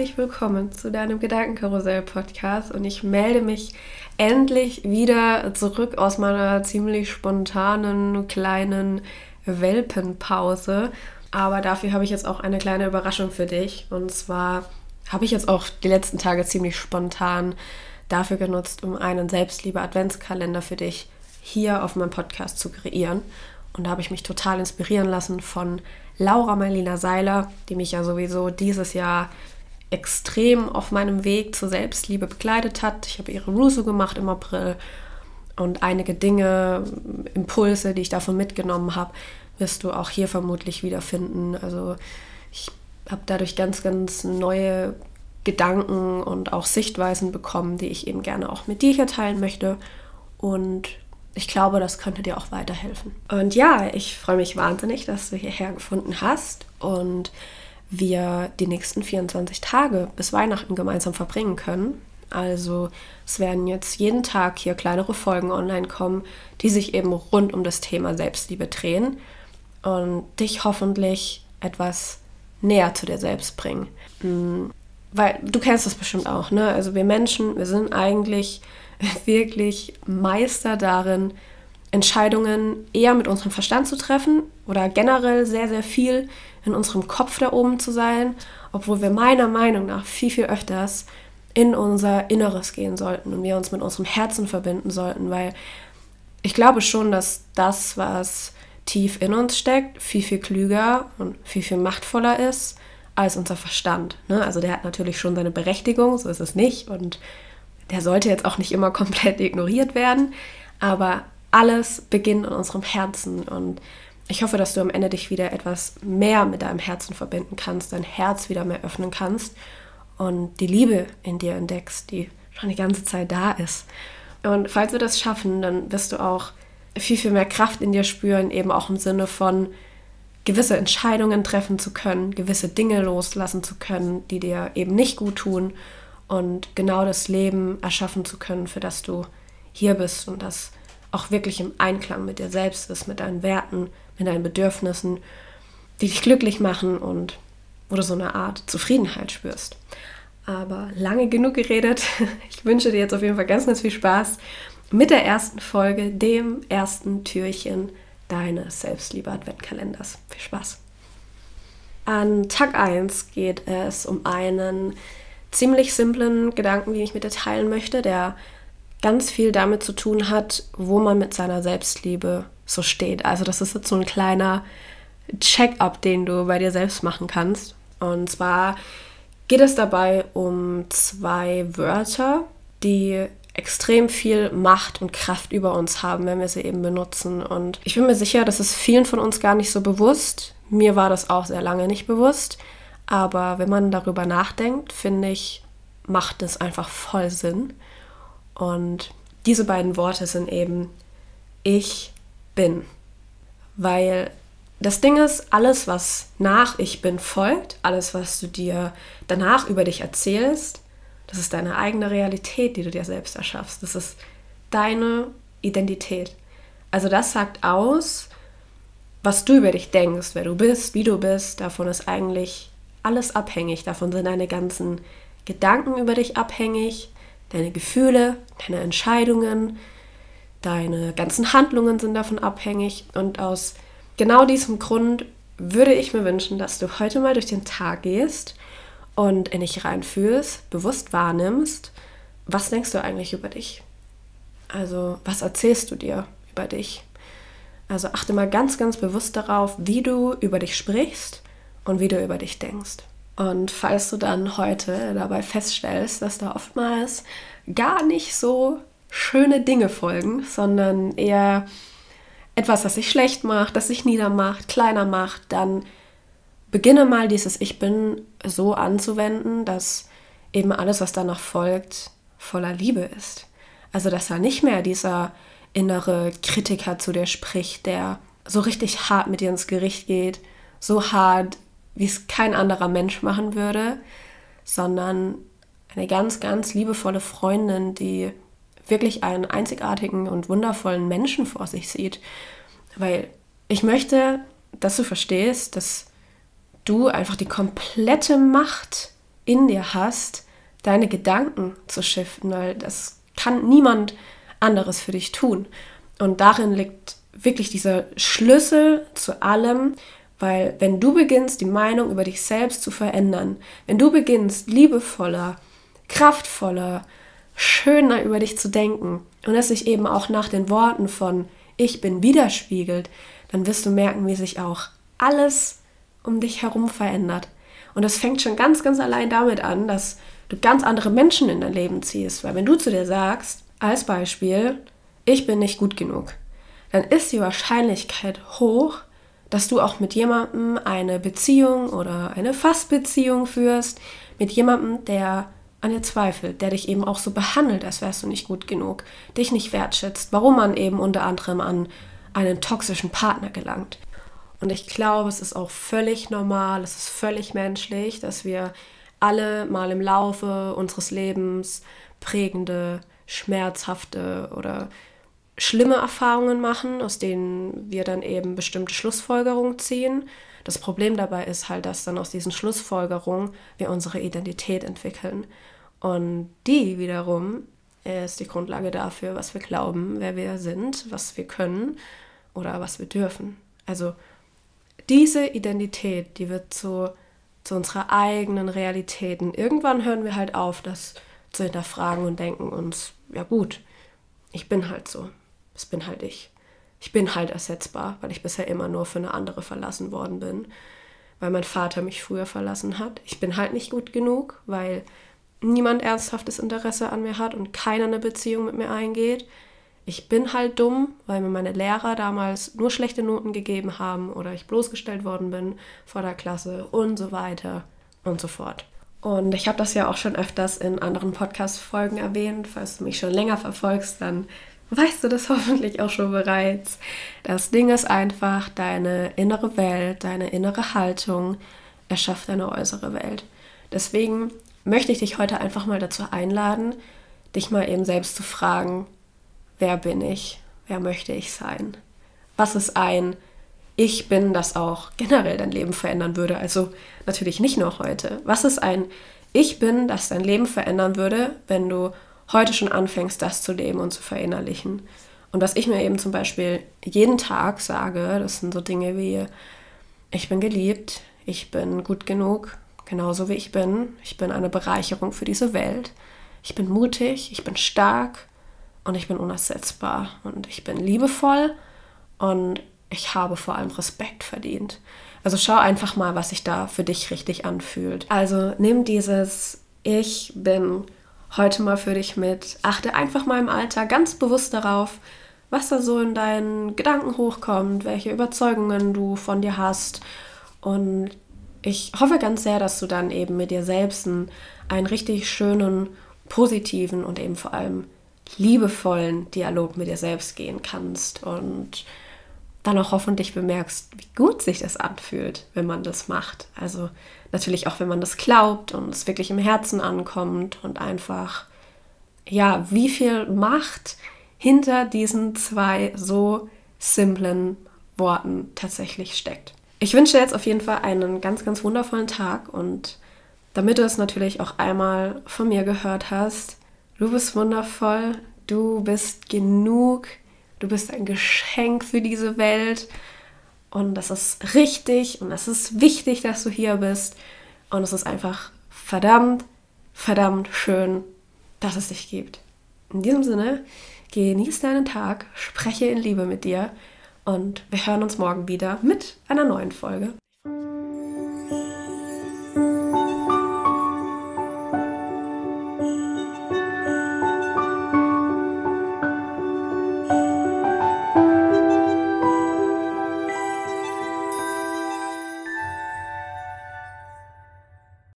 Herzlich willkommen zu deinem Gedankenkarussell-Podcast. Und ich melde mich endlich wieder zurück aus meiner ziemlich spontanen kleinen Welpenpause. Aber dafür habe ich jetzt auch eine kleine Überraschung für dich. Und zwar habe ich jetzt auch die letzten Tage ziemlich spontan dafür genutzt, um einen Selbstliebe-Adventskalender für dich hier auf meinem Podcast zu kreieren. Und da habe ich mich total inspirieren lassen von Laura Marlina Seiler, die mich ja sowieso dieses Jahr extrem auf meinem Weg zur Selbstliebe begleitet hat. Ich habe ihre Russo gemacht im April und einige Dinge, Impulse, die ich davon mitgenommen habe, wirst du auch hier vermutlich wiederfinden. Also ich habe dadurch ganz, ganz neue Gedanken und auch Sichtweisen bekommen, die ich eben gerne auch mit dir hier teilen möchte. Und ich glaube, das könnte dir auch weiterhelfen. Und ja, ich freue mich wahnsinnig, dass du hierher gefunden hast und wir die nächsten 24 Tage bis Weihnachten gemeinsam verbringen können. Also es werden jetzt jeden Tag hier kleinere Folgen online kommen, die sich eben rund um das Thema Selbstliebe drehen und dich hoffentlich etwas näher zu dir selbst bringen. Hm, weil du kennst das bestimmt auch, ne? Also wir Menschen, wir sind eigentlich wirklich Meister darin, Entscheidungen eher mit unserem Verstand zu treffen oder generell sehr, sehr viel in unserem Kopf da oben zu sein, obwohl wir meiner Meinung nach viel, viel öfters in unser Inneres gehen sollten und wir uns mit unserem Herzen verbinden sollten, weil ich glaube schon, dass das, was tief in uns steckt, viel, viel klüger und viel, viel machtvoller ist als unser Verstand. Ne? Also der hat natürlich schon seine Berechtigung, so ist es nicht. Und der sollte jetzt auch nicht immer komplett ignoriert werden. Aber alles beginnt in unserem Herzen. Und ich hoffe, dass du am Ende dich wieder etwas mehr mit deinem Herzen verbinden kannst, dein Herz wieder mehr öffnen kannst und die Liebe in dir entdeckst, die schon die ganze Zeit da ist. Und falls wir das schaffen, dann wirst du auch viel, viel mehr Kraft in dir spüren, eben auch im Sinne von gewisse Entscheidungen treffen zu können, gewisse Dinge loslassen zu können, die dir eben nicht gut tun und genau das Leben erschaffen zu können, für das du hier bist und das auch wirklich im Einklang mit dir selbst ist, mit deinen Werten, mit deinen Bedürfnissen, die dich glücklich machen und wo du so eine Art Zufriedenheit spürst. Aber lange genug geredet. Ich wünsche dir jetzt auf jeden Fall ganz, ganz viel Spaß mit der ersten Folge, dem ersten Türchen deines Selbstliebe-Adventkalenders. Viel Spaß! An Tag 1 geht es um einen ziemlich simplen Gedanken, den ich mit dir teilen möchte, der ganz viel damit zu tun hat, wo man mit seiner Selbstliebe so steht. Also das ist jetzt so ein kleiner Check-up, den du bei dir selbst machen kannst. Und zwar geht es dabei um zwei Wörter, die extrem viel Macht und Kraft über uns haben, wenn wir sie eben benutzen. Und ich bin mir sicher, das ist vielen von uns gar nicht so bewusst. Mir war das auch sehr lange nicht bewusst. Aber wenn man darüber nachdenkt, finde ich, macht es einfach voll Sinn. Und diese beiden Worte sind eben ich bin. Weil das Ding ist, alles, was nach ich bin folgt, alles, was du dir danach über dich erzählst, das ist deine eigene Realität, die du dir selbst erschaffst. Das ist deine Identität. Also das sagt aus, was du über dich denkst, wer du bist, wie du bist. Davon ist eigentlich alles abhängig. Davon sind deine ganzen Gedanken über dich abhängig, deine Gefühle, deine Entscheidungen, deine ganzen Handlungen sind davon abhängig. Und aus genau diesem Grund würde ich mir wünschen, dass du heute mal durch den Tag gehst und in dich reinfühlst, bewusst wahrnimmst, was denkst du eigentlich über dich? Also, was erzählst du dir über dich? Also achte mal ganz, ganz bewusst darauf, wie du über dich sprichst und wie du über dich denkst. Und falls du dann heute dabei feststellst, dass da oftmals gar nicht so schöne Dinge folgen, sondern eher etwas, das sich schlecht macht, das sich niedermacht, kleiner macht, dann beginne mal dieses Ich bin so anzuwenden, dass eben alles, was danach folgt, voller Liebe ist. Also, dass da nicht mehr dieser innere Kritiker zu dir spricht, der so richtig hart mit dir ins Gericht geht, so hart, wie es kein anderer Mensch machen würde, sondern eine ganz, ganz liebevolle Freundin, die wirklich einen einzigartigen und wundervollen Menschen vor sich sieht. Weil ich möchte, dass du verstehst, dass du einfach die komplette Macht in dir hast, deine Gedanken zu shiften, weil das kann niemand anderes für dich tun. Und darin liegt wirklich dieser Schlüssel zu allem, weil wenn du beginnst, die Meinung über dich selbst zu verändern, wenn du beginnst, liebevoller, kraftvoller, schöner über dich zu denken und es sich eben auch nach den Worten von ich bin widerspiegelt, dann wirst du merken, wie sich auch alles um dich herum verändert. Und das fängt schon ganz, ganz allein damit an, dass du ganz andere Menschen in dein Leben ziehst. Weil wenn du zu dir sagst, als Beispiel, ich bin nicht gut genug, dann ist die Wahrscheinlichkeit hoch, dass du auch mit jemandem eine Beziehung oder eine Fastbeziehung führst, mit jemandem, der an dir zweifelt, der dich eben auch so behandelt, als wärst du nicht gut genug, dich nicht wertschätzt, warum man eben unter anderem an einen toxischen Partner gelangt. Und ich glaube, es ist auch völlig normal, es ist völlig menschlich, dass wir alle mal im Laufe unseres Lebens prägende, schmerzhafte oder schlimme Erfahrungen machen, aus denen wir dann eben bestimmte Schlussfolgerungen ziehen. Das Problem dabei ist halt, dass dann aus diesen Schlussfolgerungen wir unsere Identität entwickeln. Und die wiederum ist die Grundlage dafür, was wir glauben, wer wir sind, was wir können oder was wir dürfen. Also diese Identität, die wird zu, zu unserer eigenen Realität. Und irgendwann hören wir halt auf, das zu hinterfragen und denken uns, ja gut, ich bin halt so. Es bin halt ich. Ich bin halt ersetzbar, weil ich bisher immer nur für eine andere verlassen worden bin, weil mein Vater mich früher verlassen hat. Ich bin halt nicht gut genug, weil niemand ernsthaftes Interesse an mir hat und keiner eine Beziehung mit mir eingeht ich bin halt dumm, weil mir meine Lehrer damals nur schlechte Noten gegeben haben oder ich bloßgestellt worden bin vor der Klasse und so weiter und so fort. Und ich habe das ja auch schon öfters in anderen Podcast-Folgen erwähnt. Falls du mich schon länger verfolgst, dann weißt du das hoffentlich auch schon bereits. Das Ding ist einfach, deine innere Welt, deine innere Haltung erschafft deine äußere Welt. Deswegen möchte ich dich heute einfach mal dazu einladen, dich mal eben selbst zu fragen, wer bin ich, wer möchte ich sein, was ist ein Ich bin, das auch generell dein Leben verändern würde. Also natürlich nicht nur heute. Was ist ein Ich bin, das dein Leben verändern würde, wenn du heute schon anfängst, das zu leben und zu verinnerlichen. Und was ich mir eben zum Beispiel jeden Tag sage, das sind so Dinge wie, ich bin geliebt, ich bin gut genug, genauso wie ich bin, ich bin eine Bereicherung für diese Welt, ich bin mutig, ich bin stark, und ich bin unersetzbar und ich bin liebevoll und ich habe vor allem Respekt verdient. Also schau einfach mal, was sich da für dich richtig anfühlt. Also nimm dieses Ich bin heute mal für dich mit. Achte einfach mal im Alltag ganz bewusst darauf, was da so in deinen Gedanken hochkommt, welche Überzeugungen du von dir hast. Und ich hoffe ganz sehr, dass du dann eben mit dir selbst einen, einen richtig schönen, positiven und eben vor allem liebevollen Dialog mit dir selbst gehen kannst und dann auch hoffentlich bemerkst, wie gut sich das anfühlt, wenn man das macht. Also natürlich auch, wenn man das glaubt und es wirklich im Herzen ankommt und einfach, ja, wie viel Macht hinter diesen zwei so simplen Worten tatsächlich steckt. Ich wünsche jetzt auf jeden Fall einen ganz, ganz wundervollen Tag und damit du es natürlich auch einmal von mir gehört hast, Du bist wundervoll, du bist genug, du bist ein Geschenk für diese Welt und das ist richtig und es ist wichtig, dass du hier bist und es ist einfach verdammt, verdammt schön, dass es dich gibt. In diesem Sinne, genieß deinen Tag, spreche in Liebe mit dir und wir hören uns morgen wieder mit einer neuen Folge.